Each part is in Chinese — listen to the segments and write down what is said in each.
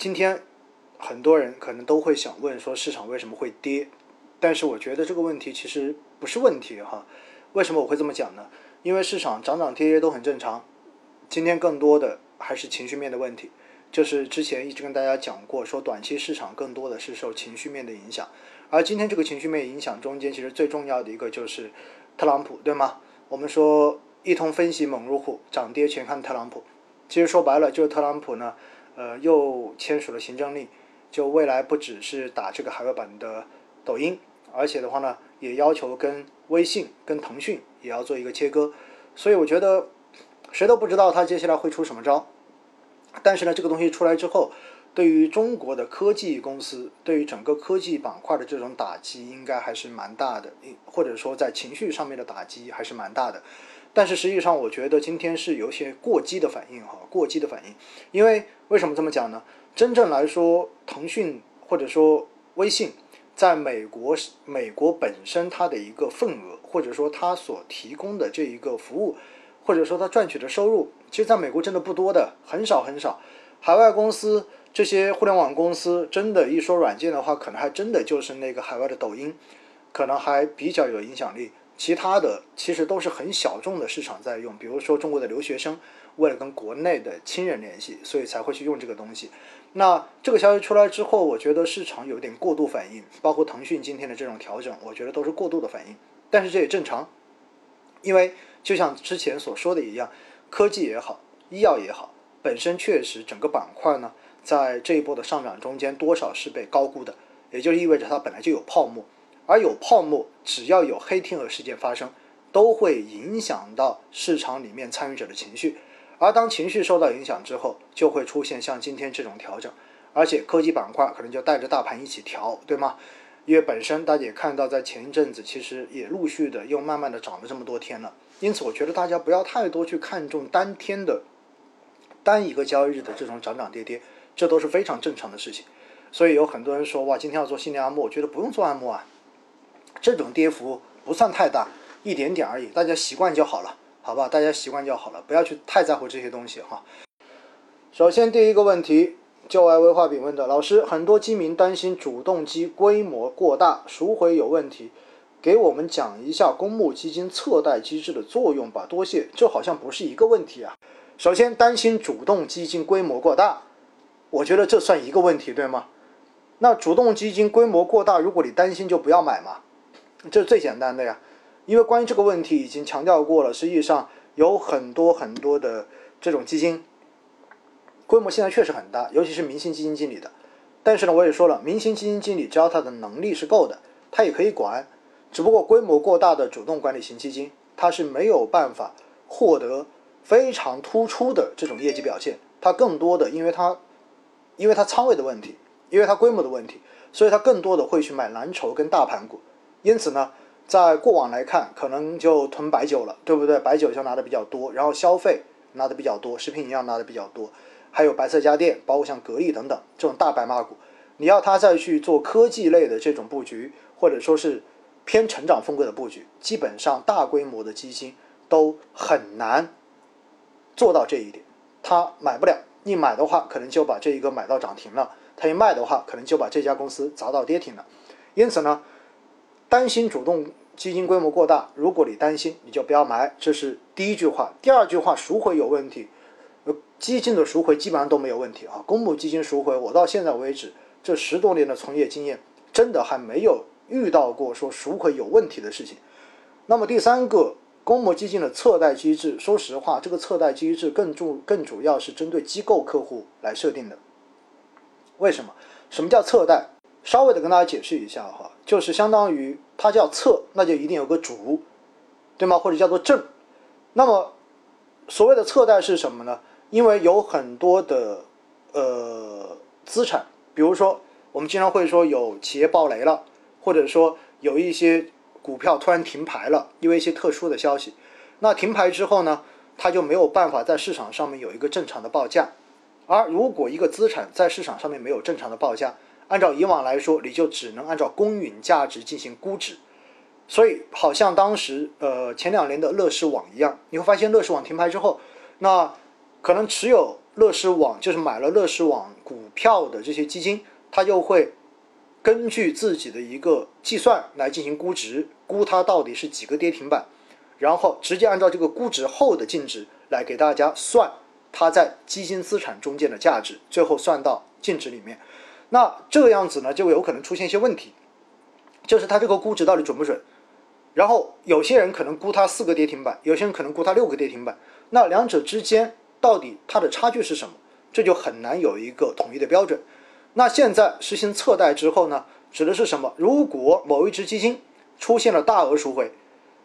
今天很多人可能都会想问说市场为什么会跌？但是我觉得这个问题其实不是问题哈。为什么我会这么讲呢？因为市场涨涨跌跌都很正常。今天更多的还是情绪面的问题，就是之前一直跟大家讲过，说短期市场更多的是受情绪面的影响。而今天这个情绪面影响中间，其实最重要的一个就是特朗普，对吗？我们说一通分析猛如虎，涨跌全看特朗普。其实说白了，就是特朗普呢，呃，又签署了行政令，就未来不只是打这个海外版的抖音，而且的话呢，也要求跟微信、跟腾讯也要做一个切割。所以我觉得谁都不知道他接下来会出什么招。但是呢，这个东西出来之后，对于中国的科技公司，对于整个科技板块的这种打击，应该还是蛮大的，或者说在情绪上面的打击还是蛮大的。但是实际上，我觉得今天是有些过激的反应哈，过激的反应。因为为什么这么讲呢？真正来说，腾讯或者说微信，在美国，美国本身它的一个份额，或者说它所提供的这一个服务，或者说它赚取的收入，其实在美国真的不多的，很少很少。海外公司这些互联网公司，真的一说软件的话，可能还真的就是那个海外的抖音，可能还比较有影响力。其他的其实都是很小众的市场在用，比如说中国的留学生为了跟国内的亲人联系，所以才会去用这个东西。那这个消息出来之后，我觉得市场有点过度反应，包括腾讯今天的这种调整，我觉得都是过度的反应。但是这也正常，因为就像之前所说的一样，科技也好，医药也好，本身确实整个板块呢，在这一波的上涨中间多少是被高估的，也就意味着它本来就有泡沫。而有泡沫，只要有黑天鹅事件发生，都会影响到市场里面参与者的情绪。而当情绪受到影响之后，就会出现像今天这种调整，而且科技板块可能就带着大盘一起调，对吗？因为本身大家也看到，在前一阵子其实也陆续的又慢慢的涨了这么多天了。因此，我觉得大家不要太多去看重单天的单一个交易日的这种涨涨跌跌，这都是非常正常的事情。所以有很多人说，哇，今天要做心理按摩，我觉得不用做按摩啊。这种跌幅不算太大，一点点而已，大家习惯就好了，好吧？大家习惯就好了，不要去太在乎这些东西哈。首先第一个问题，就爱威化饼问的老师，很多基民担心主动基规模过大，赎回有问题，给我们讲一下公募基金侧贷机制的作用吧，多谢。这好像不是一个问题啊。首先担心主动基金规模过大，我觉得这算一个问题，对吗？那主动基金规模过大，如果你担心，就不要买嘛。这是最简单的呀，因为关于这个问题已经强调过了。实际上有很多很多的这种基金，规模现在确实很大，尤其是明星基金经理的。但是呢，我也说了，明星基金经理只要他的能力是够的，他也可以管。只不过规模过大的主动管理型基金，它是没有办法获得非常突出的这种业绩表现。它更多的，因为它因为它仓位的问题，因为它规模的问题，所以它更多的会去买蓝筹跟大盘股。因此呢，在过往来看，可能就囤白酒了，对不对？白酒就拿的比较多，然后消费拿的比较多，食品饮料拿的比较多，还有白色家电，包括像格力等等这种大白马股。你要他再去做科技类的这种布局，或者说是偏成长风格的布局，基本上大规模的基金都很难做到这一点。他买不了，一买的话，可能就把这一个买到涨停了；他一卖的话，可能就把这家公司砸到跌停了。因此呢。担心主动基金规模过大，如果你担心，你就不要买，这是第一句话。第二句话，赎回有问题，呃，基金的赎回基本上都没有问题啊。公募基金赎回，我到现在为止这十多年的从业经验，真的还没有遇到过说赎回有问题的事情。那么第三个，公募基金的侧贷机制，说实话，这个侧贷机制更重更主要是针对机构客户来设定的。为什么？什么叫侧贷？稍微的跟大家解释一下哈，就是相当于它叫侧，那就一定有个主，对吗？或者叫做正。那么所谓的侧贷是什么呢？因为有很多的呃资产，比如说我们经常会说有企业爆雷了，或者说有一些股票突然停牌了，因为一些特殊的消息。那停牌之后呢，它就没有办法在市场上面有一个正常的报价。而如果一个资产在市场上面没有正常的报价，按照以往来说，你就只能按照公允价值进行估值，所以好像当时呃前两年的乐视网一样，你会发现乐视网停牌之后，那可能持有乐视网就是买了乐视网股票的这些基金，它就会根据自己的一个计算来进行估值，估它到底是几个跌停板，然后直接按照这个估值后的净值来给大家算它在基金资产中间的价值，最后算到净值里面。那这样子呢，就有可能出现一些问题，就是它这个估值到底准不准？然后有些人可能估它四个跌停板，有些人可能估它六个跌停板，那两者之间到底它的差距是什么？这就很难有一个统一的标准。那现在实行测贷之后呢，指的是什么？如果某一只基金出现了大额赎回，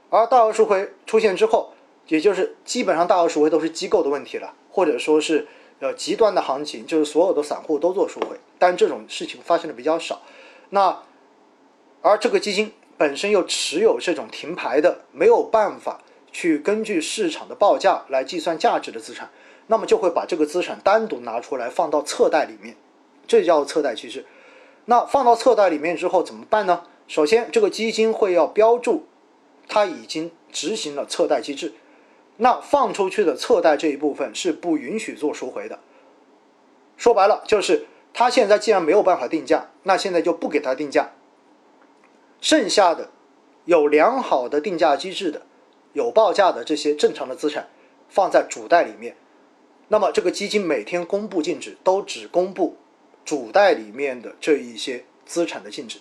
而大额赎回出现之后，也就是基本上大额赎回都是机构的问题了，或者说是呃极端的行情，就是所有的散户都做赎回，但这种事情发生的比较少。那而这个基金。本身又持有这种停牌的，没有办法去根据市场的报价来计算价值的资产，那么就会把这个资产单独拿出来放到侧贷里面，这叫侧贷机制。那放到侧贷里面之后怎么办呢？首先，这个基金会要标注它已经执行了侧贷机制，那放出去的侧贷这一部分是不允许做赎回的。说白了就是，它现在既然没有办法定价，那现在就不给它定价。剩下的有良好的定价机制的、有报价的这些正常的资产放在主贷里面，那么这个基金每天公布净值都只公布主贷里面的这一些资产的净值。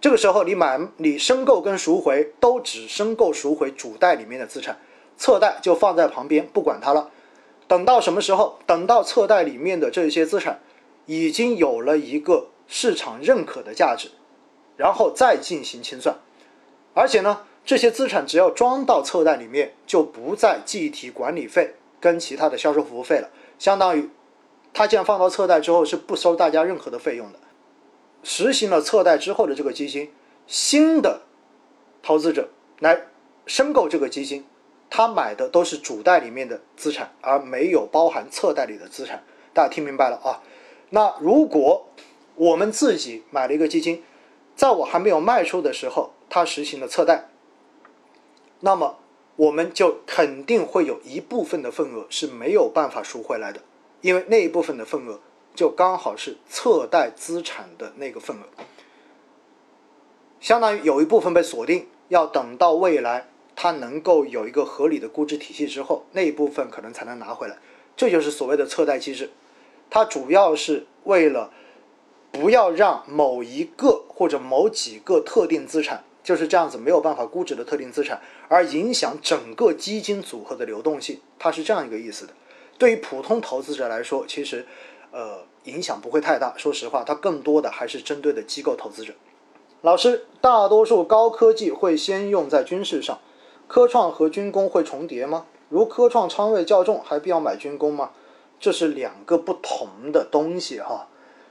这个时候你买、你申购跟赎回都只申购赎回主贷里面的资产，侧贷就放在旁边不管它了。等到什么时候？等到侧贷里面的这些资产已经有了一个市场认可的价值。然后再进行清算，而且呢，这些资产只要装到侧贷里面，就不再计提管理费跟其他的销售服务费了。相当于，它既然放到侧贷之后是不收大家任何的费用的。实行了侧贷之后的这个基金，新的投资者来申购这个基金，他买的都是主贷里面的资产，而没有包含侧贷里的资产。大家听明白了啊？那如果我们自己买了一个基金，在我还没有卖出的时候，它实行了测贷，那么我们就肯定会有一部分的份额是没有办法赎回来的，因为那一部分的份额就刚好是测贷资产的那个份额，相当于有一部分被锁定，要等到未来它能够有一个合理的估值体系之后，那一部分可能才能拿回来。这就是所谓的测贷机制，它主要是为了。不要让某一个或者某几个特定资产就是这样子没有办法估值的特定资产，而影响整个基金组合的流动性，它是这样一个意思的。对于普通投资者来说，其实，呃，影响不会太大。说实话，它更多的还是针对的机构投资者。老师，大多数高科技会先用在军事上，科创和军工会重叠吗？如科创仓位较重，还必要买军工吗？这是两个不同的东西哈。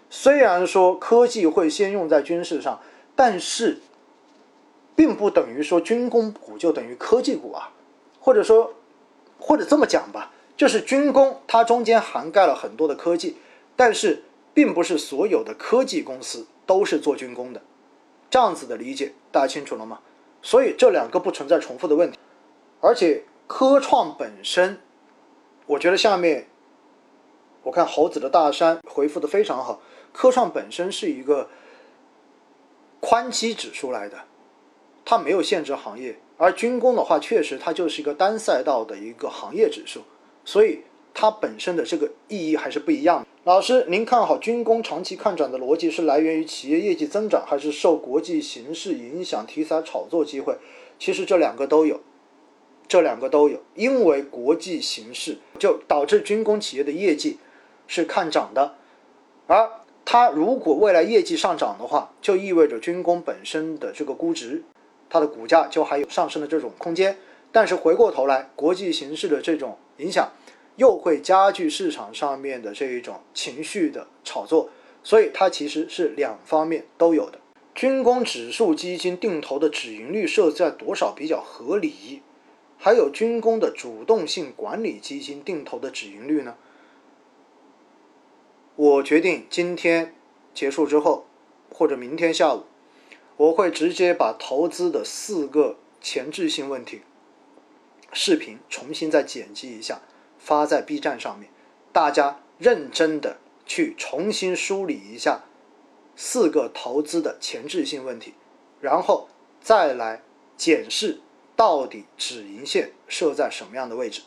虽然说科技会先用在军事上，但是，并不等于说军工股就等于科技股啊，或者说，或者这么讲吧，就是军工它中间涵盖了很多的科技，但是并不是所有的科技公司都是做军工的，这样子的理解大家清楚了吗？所以这两个不存在重复的问题，而且科创本身，我觉得下面，我看猴子的大山回复的非常好。科创本身是一个宽基指数来的，它没有限制行业，而军工的话，确实它就是一个单赛道的一个行业指数，所以它本身的这个意义还是不一样的。老师，您看好军工长期看涨的逻辑是来源于企业业绩增长，还是受国际形势影响、题材炒作机会？其实这两个都有，这两个都有，因为国际形势就导致军工企业的业绩是看涨的，而。它如果未来业绩上涨的话，就意味着军工本身的这个估值，它的股价就还有上升的这种空间。但是回过头来，国际形势的这种影响，又会加剧市场上面的这一种情绪的炒作，所以它其实是两方面都有的。军工指数基金定投的止盈率设在多少比较合理？还有军工的主动性管理基金定投的止盈率呢？我决定今天结束之后，或者明天下午，我会直接把投资的四个前置性问题视频重新再剪辑一下，发在 B 站上面，大家认真的去重新梳理一下四个投资的前置性问题，然后再来检视到底止盈线设在什么样的位置。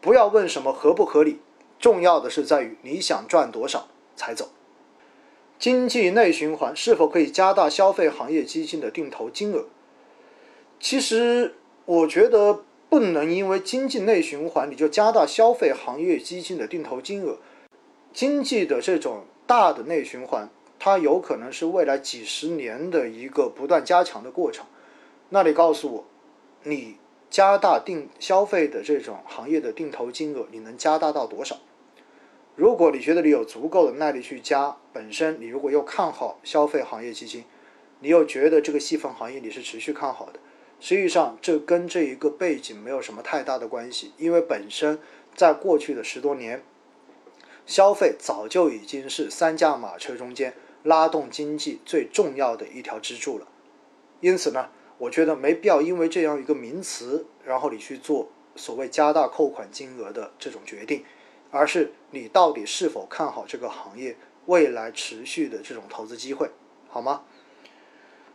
不要问什么合不合理，重要的是在于你想赚多少才走。经济内循环是否可以加大消费行业基金的定投金额？其实我觉得不能因为经济内循环你就加大消费行业基金的定投金额。经济的这种大的内循环，它有可能是未来几十年的一个不断加强的过程。那你告诉我，你？加大定消费的这种行业的定投金额，你能加大到多少？如果你觉得你有足够的耐力去加，本身你如果又看好消费行业基金，你又觉得这个细分行业你是持续看好的，实际上这跟这一个背景没有什么太大的关系，因为本身在过去的十多年，消费早就已经是三驾马车中间拉动经济最重要的一条支柱了，因此呢。我觉得没必要因为这样一个名词，然后你去做所谓加大扣款金额的这种决定，而是你到底是否看好这个行业未来持续的这种投资机会，好吗？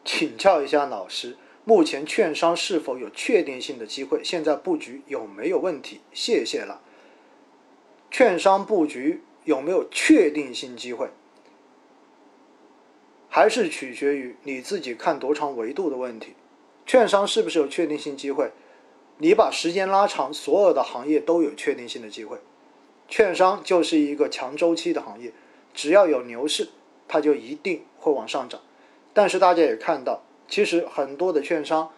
请教一下老师，目前券商是否有确定性的机会？现在布局有没有问题？谢谢了。券商布局有没有确定性机会？还是取决于你自己看多长维度的问题。券商是不是有确定性机会？你把时间拉长，所有的行业都有确定性的机会。券商就是一个强周期的行业，只要有牛市，它就一定会往上涨。但是大家也看到，其实很多的券商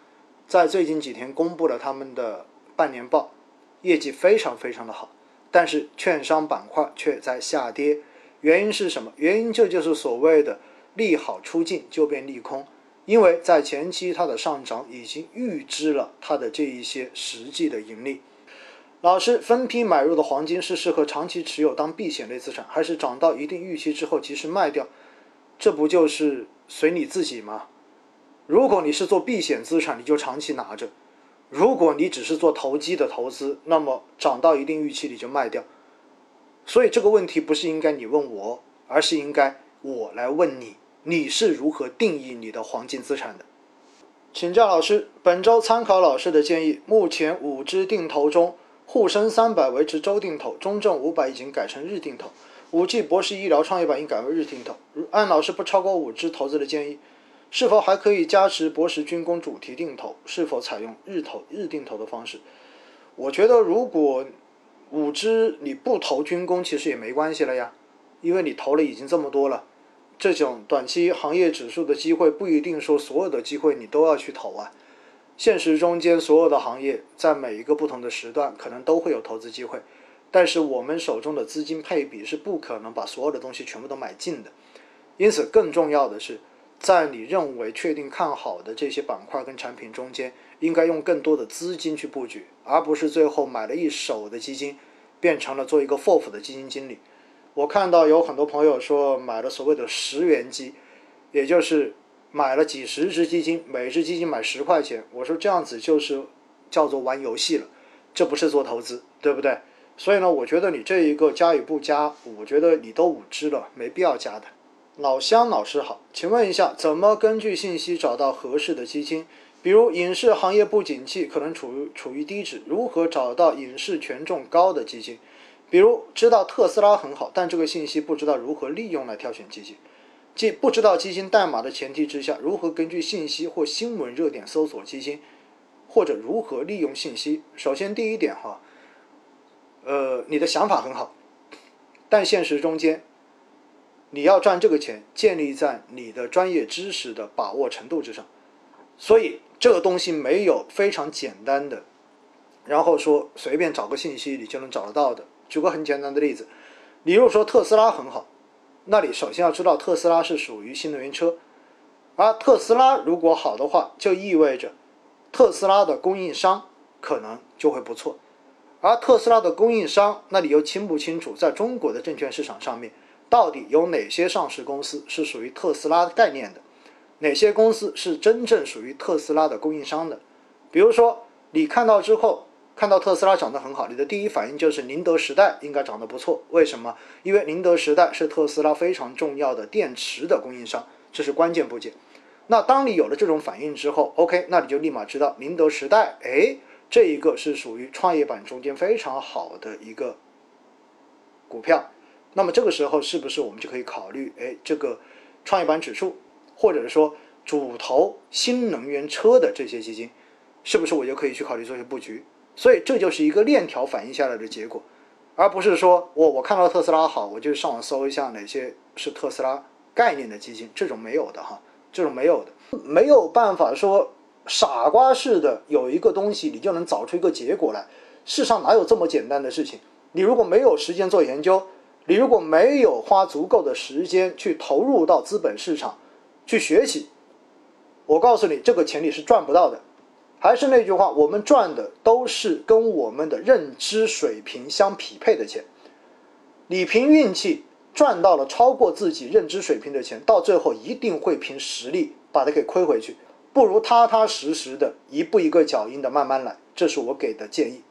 在最近几天公布了他们的半年报，业绩非常非常的好，但是券商板块却在下跌。原因是什么？原因这就是所谓的利好出尽就变利空。因为在前期它的上涨已经预支了它的这一些实际的盈利。老师，分批买入的黄金是适合长期持有当避险类资产，还是涨到一定预期之后及时卖掉？这不就是随你自己吗？如果你是做避险资产，你就长期拿着；如果你只是做投机的投资，那么涨到一定预期你就卖掉。所以这个问题不是应该你问我，而是应该我来问你。你是如何定义你的黄金资产的？请教老师，本周参考老师的建议，目前五只定投中，沪深三百维持周定投，中证五百已经改成日定投，五 G 博士医疗创业板应改为日定投。按老师不超过五只投资的建议，是否还可以加持博时军工主题定投？是否采用日投日定投的方式？我觉得如果五只你不投军工，其实也没关系了呀，因为你投了已经这么多了。这种短期行业指数的机会不一定说所有的机会你都要去投啊。现实中间所有的行业在每一个不同的时段可能都会有投资机会，但是我们手中的资金配比是不可能把所有的东西全部都买进的。因此，更重要的是，在你认为确定看好的这些板块跟产品中间，应该用更多的资金去布局，而不是最后买了一手的基金，变成了做一个 FOF 的基金经理。我看到有很多朋友说买了所谓的十元基，也就是买了几十只基金，每只基金买十块钱。我说这样子就是叫做玩游戏了，这不是做投资，对不对？所以呢，我觉得你这一个加与不加，我觉得你都五只了，没必要加的。老乡老师好，请问一下，怎么根据信息找到合适的基金？比如影视行业不景气，可能处于处于低值，如何找到影视权重高的基金？比如知道特斯拉很好，但这个信息不知道如何利用来挑选基金，即不知道基金代码的前提之下，如何根据信息或新闻热点搜索基金，或者如何利用信息？首先第一点哈，呃，你的想法很好，但现实中间，你要赚这个钱，建立在你的专业知识的把握程度之上，所以这个东西没有非常简单的，然后说随便找个信息你就能找得到的。举个很简单的例子，你如果说特斯拉很好，那你首先要知道特斯拉是属于新能源车，而特斯拉如果好的话，就意味着特斯拉的供应商可能就会不错，而特斯拉的供应商，那你又清不清楚在中国的证券市场上面到底有哪些上市公司是属于特斯拉概念的，哪些公司是真正属于特斯拉的供应商的？比如说你看到之后。看到特斯拉涨得很好，你的第一反应就是宁德时代应该涨得不错。为什么？因为宁德时代是特斯拉非常重要的电池的供应商，这是关键部件。那当你有了这种反应之后，OK，那你就立马知道宁德时代，哎，这一个是属于创业板中间非常好的一个股票。那么这个时候是不是我们就可以考虑，哎，这个创业板指数，或者说主投新能源车的这些基金，是不是我就可以去考虑做一些布局？所以这就是一个链条反映下来的结果，而不是说我我看到特斯拉好，我就上网搜一下哪些是特斯拉概念的基金，这种没有的哈，这种没有的，没有办法说傻瓜式的有一个东西你就能找出一个结果来，世上哪有这么简单的事情？你如果没有时间做研究，你如果没有花足够的时间去投入到资本市场去学习，我告诉你，这个钱你是赚不到的。还是那句话，我们赚的都是跟我们的认知水平相匹配的钱。你凭运气赚到了超过自己认知水平的钱，到最后一定会凭实力把它给亏回去。不如踏踏实实的一步一个脚印的慢慢来，这是我给的建议。